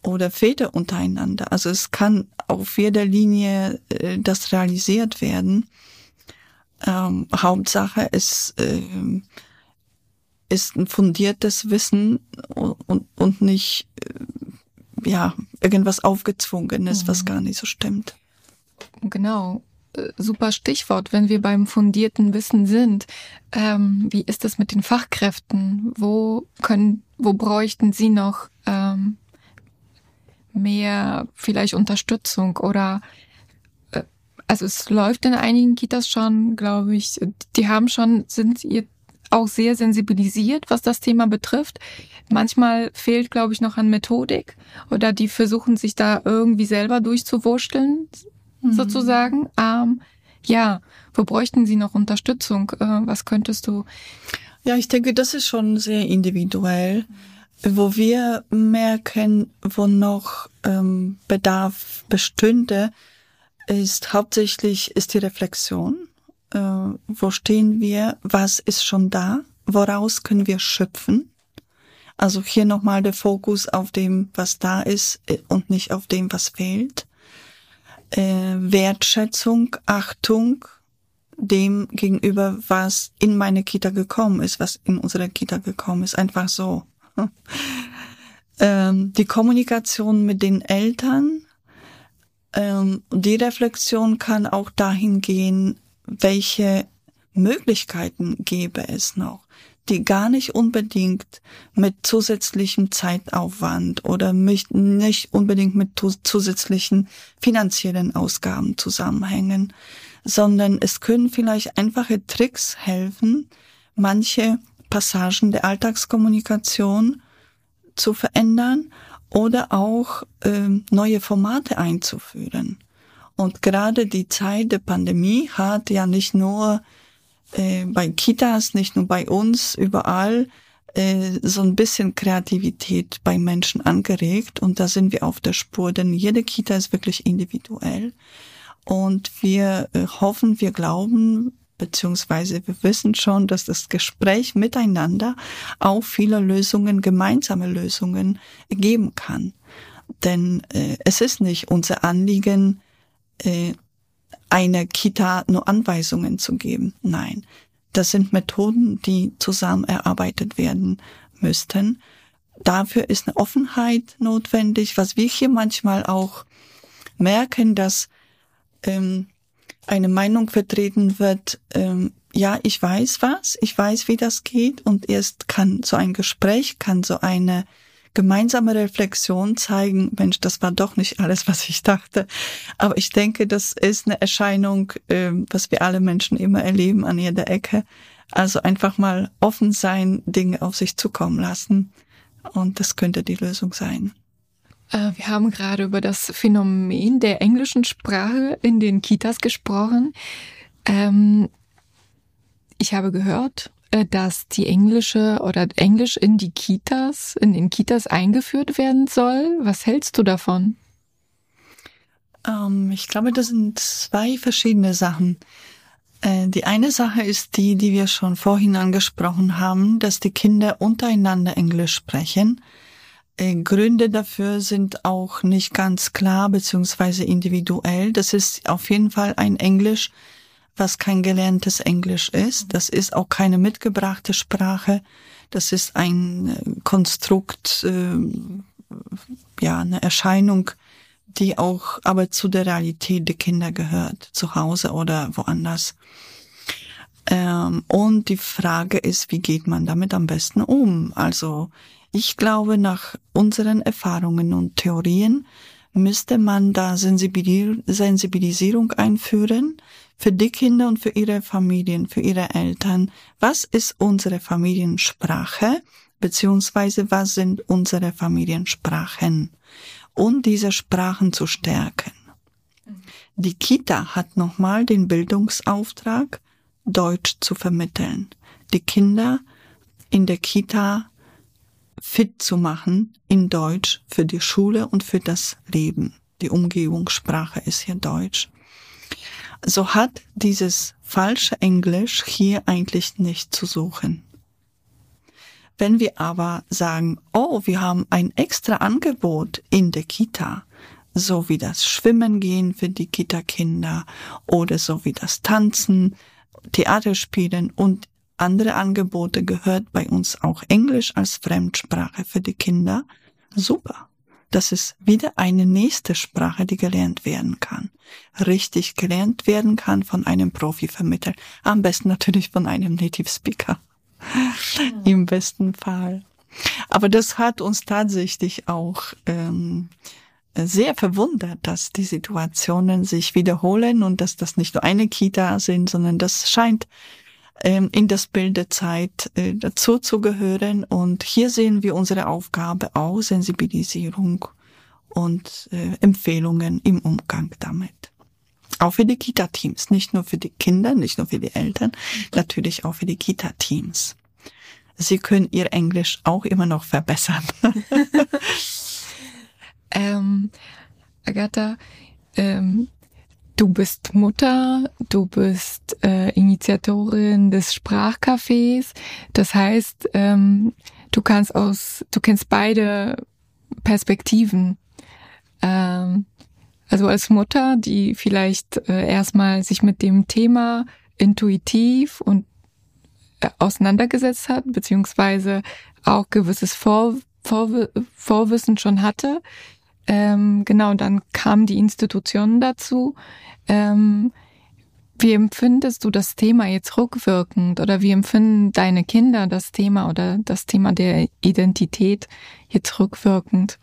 Oder Väter untereinander. Also es kann auf jeder Linie äh, das realisiert werden. Ähm, Hauptsache ist, äh, ist ein fundiertes Wissen und, und, und nicht äh, ja, irgendwas aufgezwungenes, mhm. was gar nicht so stimmt. Genau. Äh, super Stichwort, wenn wir beim fundierten Wissen sind. Ähm, wie ist es mit den Fachkräften? Wo können, wo bräuchten Sie noch ähm, mehr vielleicht Unterstützung oder äh, also es läuft in einigen Kitas schon, glaube ich. Die haben schon, sind ihr auch sehr sensibilisiert, was das Thema betrifft. Manchmal fehlt, glaube ich, noch an Methodik oder die versuchen sich da irgendwie selber durchzuwurschteln, mhm. sozusagen. Ähm, ja, wo bräuchten sie noch Unterstützung? Äh, was könntest du Ja, ich denke, das ist schon sehr individuell. Wo wir merken, wo noch ähm, Bedarf bestünde, ist hauptsächlich ist die Reflexion. Äh, wo stehen wir? Was ist schon da? Woraus können wir schöpfen? Also hier nochmal der Fokus auf dem, was da ist äh, und nicht auf dem, was fehlt. Äh, Wertschätzung, Achtung dem gegenüber, was in meine Kita gekommen ist, was in unsere Kita gekommen ist. Einfach so. <laughs> ähm, die Kommunikation mit den Eltern, ähm, die Reflexion kann auch dahin gehen, welche Möglichkeiten gäbe es noch, die gar nicht unbedingt mit zusätzlichem Zeitaufwand oder nicht unbedingt mit zusätzlichen finanziellen Ausgaben zusammenhängen, sondern es können vielleicht einfache Tricks helfen, manche Passagen der Alltagskommunikation zu verändern oder auch äh, neue Formate einzuführen. Und gerade die Zeit der Pandemie hat ja nicht nur äh, bei Kitas, nicht nur bei uns, überall äh, so ein bisschen Kreativität bei Menschen angeregt. Und da sind wir auf der Spur, denn jede Kita ist wirklich individuell. Und wir äh, hoffen, wir glauben, beziehungsweise wir wissen schon, dass das Gespräch miteinander auch viele Lösungen, gemeinsame Lösungen geben kann. Denn äh, es ist nicht unser Anliegen, äh, einer Kita nur Anweisungen zu geben. Nein, das sind Methoden, die zusammen erarbeitet werden müssten. Dafür ist eine Offenheit notwendig, was wir hier manchmal auch merken, dass ähm, eine Meinung vertreten wird, ähm, ja, ich weiß was, ich weiß, wie das geht und erst kann so ein Gespräch, kann so eine gemeinsame Reflexion zeigen, Mensch, das war doch nicht alles, was ich dachte. Aber ich denke, das ist eine Erscheinung, ähm, was wir alle Menschen immer erleben an jeder Ecke. Also einfach mal offen sein, Dinge auf sich zukommen lassen. Und das könnte die Lösung sein. Äh, wir haben gerade über das Phänomen der englischen Sprache in den Kitas gesprochen. Ähm, ich habe gehört, dass die englische oder Englisch in die Kitas, in den Kitas eingeführt werden soll. Was hältst du davon? Ähm, ich glaube, das sind zwei verschiedene Sachen. Äh, die eine Sache ist die, die wir schon vorhin angesprochen haben, dass die Kinder untereinander Englisch sprechen äh, Gründe dafür sind auch nicht ganz klar beziehungsweise individuell. Das ist auf jeden Fall ein Englisch, was kein gelerntes Englisch ist. Das ist auch keine mitgebrachte Sprache. Das ist ein äh, Konstrukt, äh, ja, eine Erscheinung, die auch aber zu der Realität der Kinder gehört, zu Hause oder woanders. Ähm, und die Frage ist, wie geht man damit am besten um? Also ich glaube, nach unseren Erfahrungen und Theorien müsste man da Sensibilisierung einführen für die Kinder und für ihre Familien, für ihre Eltern. Was ist unsere Familiensprache? Beziehungsweise was sind unsere Familiensprachen? Und diese Sprachen zu stärken. Die Kita hat nochmal den Bildungsauftrag, Deutsch zu vermitteln. Die Kinder in der Kita fit zu machen in Deutsch für die Schule und für das Leben. Die Umgebungssprache ist hier Deutsch. So hat dieses falsche Englisch hier eigentlich nicht zu suchen. Wenn wir aber sagen, oh, wir haben ein extra Angebot in der Kita, so wie das Schwimmen gehen für die Kita-Kinder oder so wie das Tanzen, Theaterspielen und andere Angebote gehört bei uns auch Englisch als Fremdsprache für die Kinder. Super. Das ist wieder eine nächste Sprache, die gelernt werden kann. Richtig gelernt werden kann von einem Profi-Vermittler. Am besten natürlich von einem Native Speaker. Mhm. Im besten Fall. Aber das hat uns tatsächlich auch ähm, sehr verwundert, dass die Situationen sich wiederholen und dass das nicht nur eine Kita sind, sondern das scheint in das Bild der Zeit äh, dazu zu gehören. Und hier sehen wir unsere Aufgabe auch, Sensibilisierung und äh, Empfehlungen im Umgang damit. Auch für die Kita-Teams, nicht nur für die Kinder, nicht nur für die Eltern, natürlich auch für die Kita-Teams. sie können ihr Englisch auch immer noch verbessern. <laughs> ähm, Agatha, ähm, du bist Mutter, du bist äh, Initiatorin des Sprachcafés. Das heißt, ähm, du kannst aus, du kennst beide Perspektiven. Ähm, also als Mutter, die vielleicht äh, erstmal sich mit dem Thema intuitiv und äh, auseinandergesetzt hat, beziehungsweise auch gewisses Vor, Vor, Vorwissen schon hatte. Ähm, genau, dann kamen die Institutionen dazu. Ähm, wie empfindest du das Thema jetzt rückwirkend oder wie empfinden deine Kinder das Thema oder das Thema der Identität jetzt rückwirkend?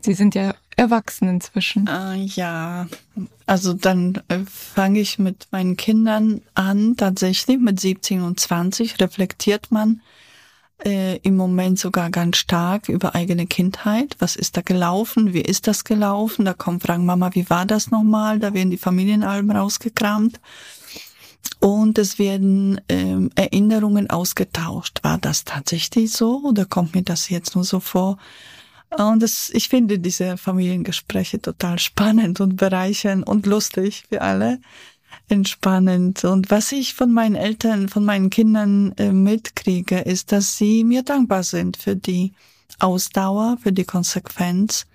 Sie sind ja erwachsen inzwischen. Uh, ja, also dann äh, fange ich mit meinen Kindern an. Tatsächlich mit 17 und 20 reflektiert man äh, im Moment sogar ganz stark über eigene Kindheit. Was ist da gelaufen? Wie ist das gelaufen? Da kommen Fragen, Mama, wie war das nochmal? Da werden die Familienalben rausgekramt. Und es werden ähm, Erinnerungen ausgetauscht. War das tatsächlich so oder kommt mir das jetzt nur so vor? Und das, ich finde diese Familiengespräche total spannend und bereichernd und lustig für alle entspannend. Und was ich von meinen Eltern, von meinen Kindern äh, mitkriege, ist, dass sie mir dankbar sind für die Ausdauer, für die Konsequenz,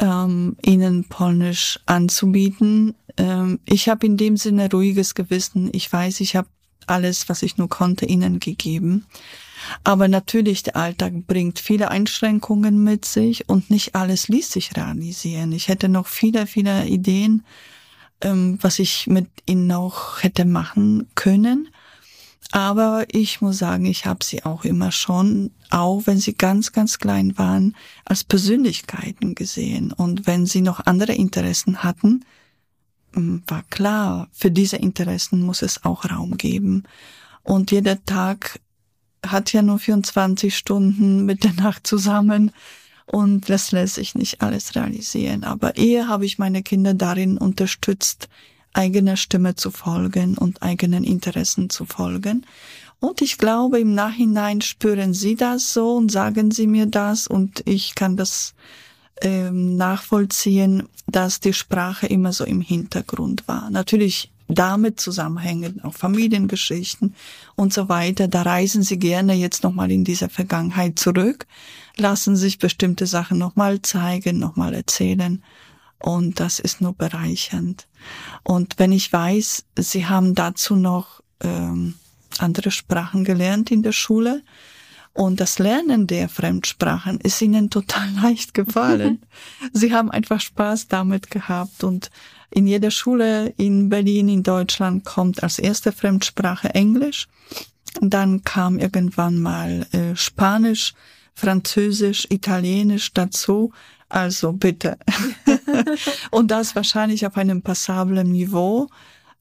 ähm, ihnen Polnisch anzubieten. Ähm, ich habe in dem Sinne ruhiges Gewissen. Ich weiß, ich habe alles, was ich nur konnte, ihnen gegeben. Aber natürlich, der Alltag bringt viele Einschränkungen mit sich und nicht alles ließ sich realisieren. Ich hätte noch viele, viele Ideen, ähm, was ich mit ihnen auch hätte machen können. Aber ich muss sagen, ich habe sie auch immer schon, auch wenn sie ganz, ganz klein waren, als Persönlichkeiten gesehen. Und wenn sie noch andere Interessen hatten, ähm, war klar, für diese Interessen muss es auch Raum geben. Und jeder Tag hat ja nur 24 Stunden mit der Nacht zusammen. Und das lässt sich nicht alles realisieren. Aber eher habe ich meine Kinder darin unterstützt, eigener Stimme zu folgen und eigenen Interessen zu folgen. Und ich glaube, im Nachhinein spüren sie das so und sagen sie mir das und ich kann das ähm, nachvollziehen, dass die Sprache immer so im Hintergrund war. Natürlich damit zusammenhängen, auch Familiengeschichten und so weiter. Da reisen sie gerne jetzt nochmal in dieser Vergangenheit zurück, lassen sich bestimmte Sachen nochmal zeigen, nochmal erzählen. Und das ist nur bereichernd. Und wenn ich weiß, sie haben dazu noch ähm, andere Sprachen gelernt in der Schule, und das Lernen der Fremdsprachen ist ihnen <laughs> total leicht gefallen. <laughs> Sie haben einfach Spaß damit gehabt und in jeder Schule in Berlin, in Deutschland kommt als erste Fremdsprache Englisch. Dann kam irgendwann mal äh, Spanisch, Französisch, Italienisch dazu. Also bitte. <laughs> und das wahrscheinlich auf einem passablen Niveau,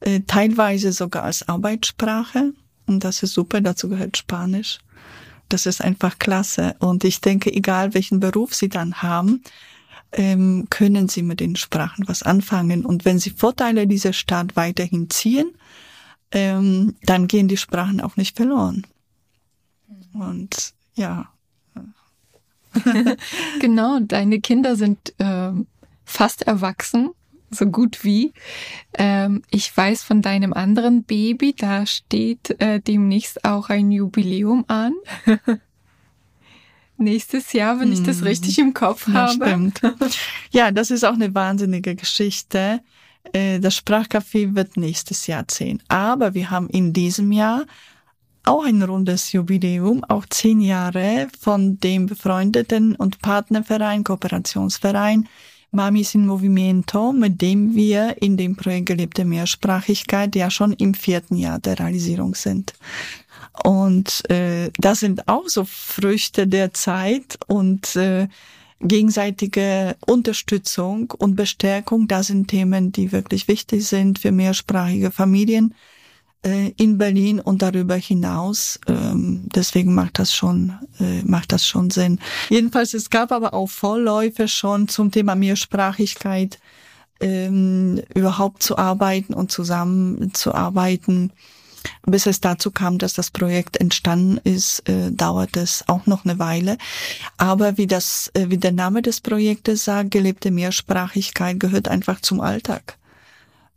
äh, teilweise sogar als Arbeitssprache. Und das ist super, dazu gehört Spanisch. Das ist einfach klasse. Und ich denke, egal welchen Beruf Sie dann haben, ähm, können sie mit den Sprachen was anfangen. Und wenn sie Vorteile dieser Stadt weiterhin ziehen, ähm, dann gehen die Sprachen auch nicht verloren. Und ja. <laughs> genau, deine Kinder sind äh, fast erwachsen, so gut wie. Ähm, ich weiß von deinem anderen Baby, da steht äh, demnächst auch ein Jubiläum an. <laughs> nächstes Jahr, wenn ich das richtig im Kopf ja, habe. Stimmt. <laughs> Ja, das ist auch eine wahnsinnige Geschichte. Äh, das Sprachcafé wird nächstes Jahr zehn. Aber wir haben in diesem Jahr auch ein rundes Jubiläum, auch zehn Jahre von dem befreundeten und Partnerverein, Kooperationsverein Mamis in Movimento, mit dem wir in dem Projekt gelebte Mehrsprachigkeit ja schon im vierten Jahr der Realisierung sind. Und äh, das sind auch so Früchte der Zeit und äh, gegenseitige Unterstützung und Bestärkung. Das sind Themen, die wirklich wichtig sind für mehrsprachige Familien äh, in Berlin und darüber hinaus. Ähm, deswegen macht das schon äh, macht das schon Sinn. Jedenfalls es gab aber auch Vorläufe schon zum Thema Mehrsprachigkeit ähm, überhaupt zu arbeiten und zusammenzuarbeiten Bis es dazu kam, dass das Projekt entstanden ist, äh, dauert es auch noch eine Weile. Aber wie das, äh, wie der Name des Projektes sagt, gelebte Mehrsprachigkeit gehört einfach zum Alltag.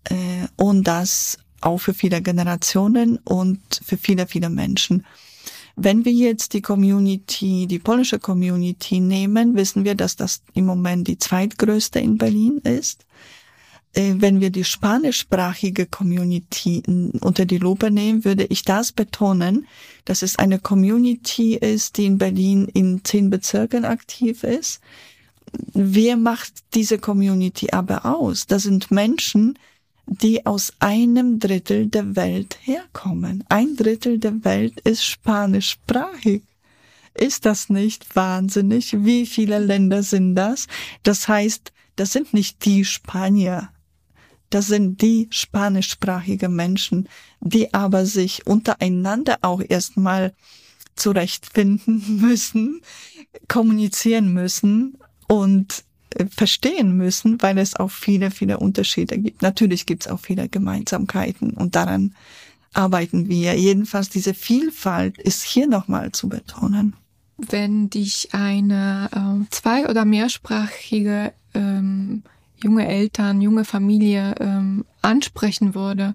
Äh, und das auch für viele Generationen und für viele, viele Menschen. Wenn wir jetzt die Community, die polnische Community nehmen, wissen wir, dass das im Moment die zweitgrößte in Berlin ist. Äh, wenn wir die spanischsprachige Community unter die Lupe nehmen, würde ich das betonen, dass es eine Community ist, die in Berlin in zehn Bezirken aktiv ist. Wer macht diese Community aber aus? Das sind Menschen, die aus einem Drittel der Welt herkommen. Ein Drittel der Welt ist spanischsprachig. Ist das nicht wahnsinnig? Wie viele Länder sind das? Das heißt, das sind nicht die Spanier. Das sind die spanischsprachige Menschen, die aber sich untereinander auch erstmal zurechtfinden <laughs> müssen, kommunizieren müssen und äh, verstehen müssen, weil es auch viele, viele Unterschiede gibt. Natürlich gibt es auch viele Gemeinsamkeiten und daran arbeiten wir. Jedenfalls diese Vielfalt ist hier nochmal zu betonen. Wenn dich eine äh, zwei- oder mehrsprachige ähm, junge Eltern, junge Familie ähm, ansprechen würde,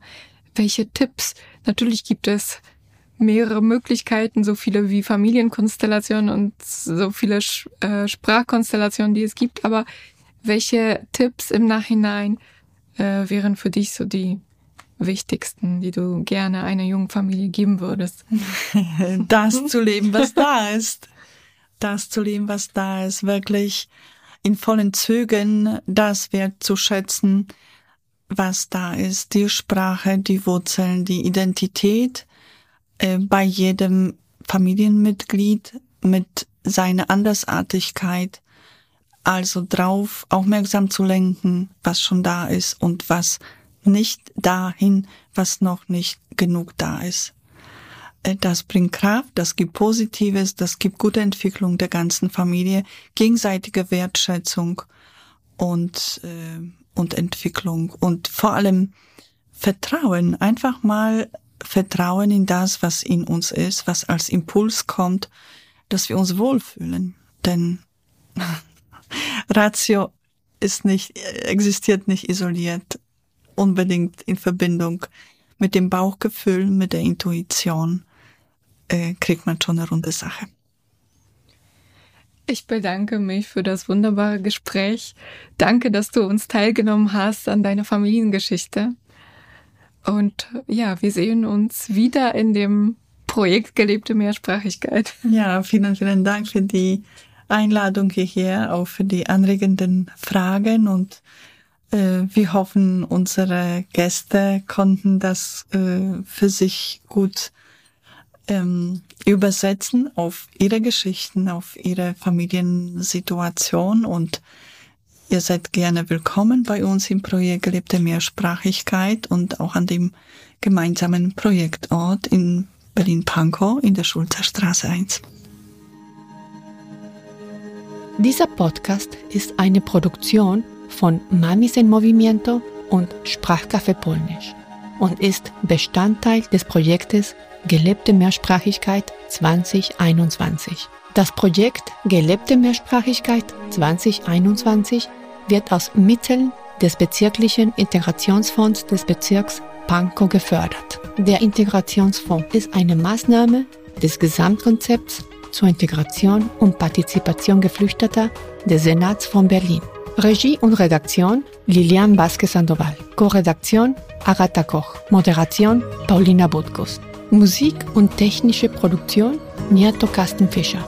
welche Tipps? Natürlich gibt es mehrere Möglichkeiten, so viele wie Familienkonstellationen und so viele äh, Sprachkonstellationen, die es gibt. Aber welche Tipps im Nachhinein äh, wären für dich so die wichtigsten, die du gerne einer jungen Familie geben würdest? <laughs> Das zu leben, was da ist. Das zu leben, was da ist. Wirklich in vollen Zügen das wertzuschätzen, was da ist. Die Sprache, die Wurzeln, die Identität äh, bei jedem Familienmitglied mit seiner Andersartigkeit, also drauf aufmerksam zu lenken, was schon da ist und was nicht dahin, was noch nicht genug da ist. Äh, das bringt Kraft, das gibt Positives, das gibt gute Entwicklung der ganzen Familie, gegenseitige Wertschätzung und, äh, und Entwicklung und vor allem Vertrauen, einfach mal Vertrauen in das, was in uns ist, was als Impuls kommt, dass wir uns wohlfühlen. Denn <laughs> Ratio ist nicht, existiert nicht isoliert, unbedingt in Verbindung mit dem Bauchgefühl, mit der Intuition, äh, kriegt man schon eine runde Sache. Ich bedanke mich für das wunderbare Gespräch. Danke, dass du uns teilgenommen hast an deiner Familiengeschichte. Und ja, wir sehen uns wieder in dem Projekt Gelebte Mehrsprachigkeit. Ja, vielen, vielen Dank für die Einladung hierher, auch für die anregenden Fragen und äh, wir hoffen, unsere Gäste konnten das äh, für sich gut ähm, übersetzen auf ihre Geschichten, auf ihre Familiensituation und Ihr seid gerne willkommen bei uns im Projekt Gelebte Mehrsprachigkeit und auch an dem gemeinsamen Projektort in Berlin-Pankow in der Schulzer Straße 1. Dieser Podcast ist eine Produktion von Mamis en Movimiento und Sprachcafé Polnisch und ist Bestandteil des Projektes Gelebte Mehrsprachigkeit 2021. Das Projekt Gelebte Mehrsprachigkeit 2021 wird aus Mitteln des bezirklichen Integrationsfonds des Bezirks Pankow gefördert. Der Integrationsfonds ist eine Maßnahme des Gesamtkonzepts zur Integration und Partizipation Geflüchteter des Senats von Berlin. Regie und Redaktion Lilian Vasquez Sandoval. Co-Redaktion Agatha Koch. Moderation Paulina Butkus. Musik und technische Produktion Niato Kastenfischer.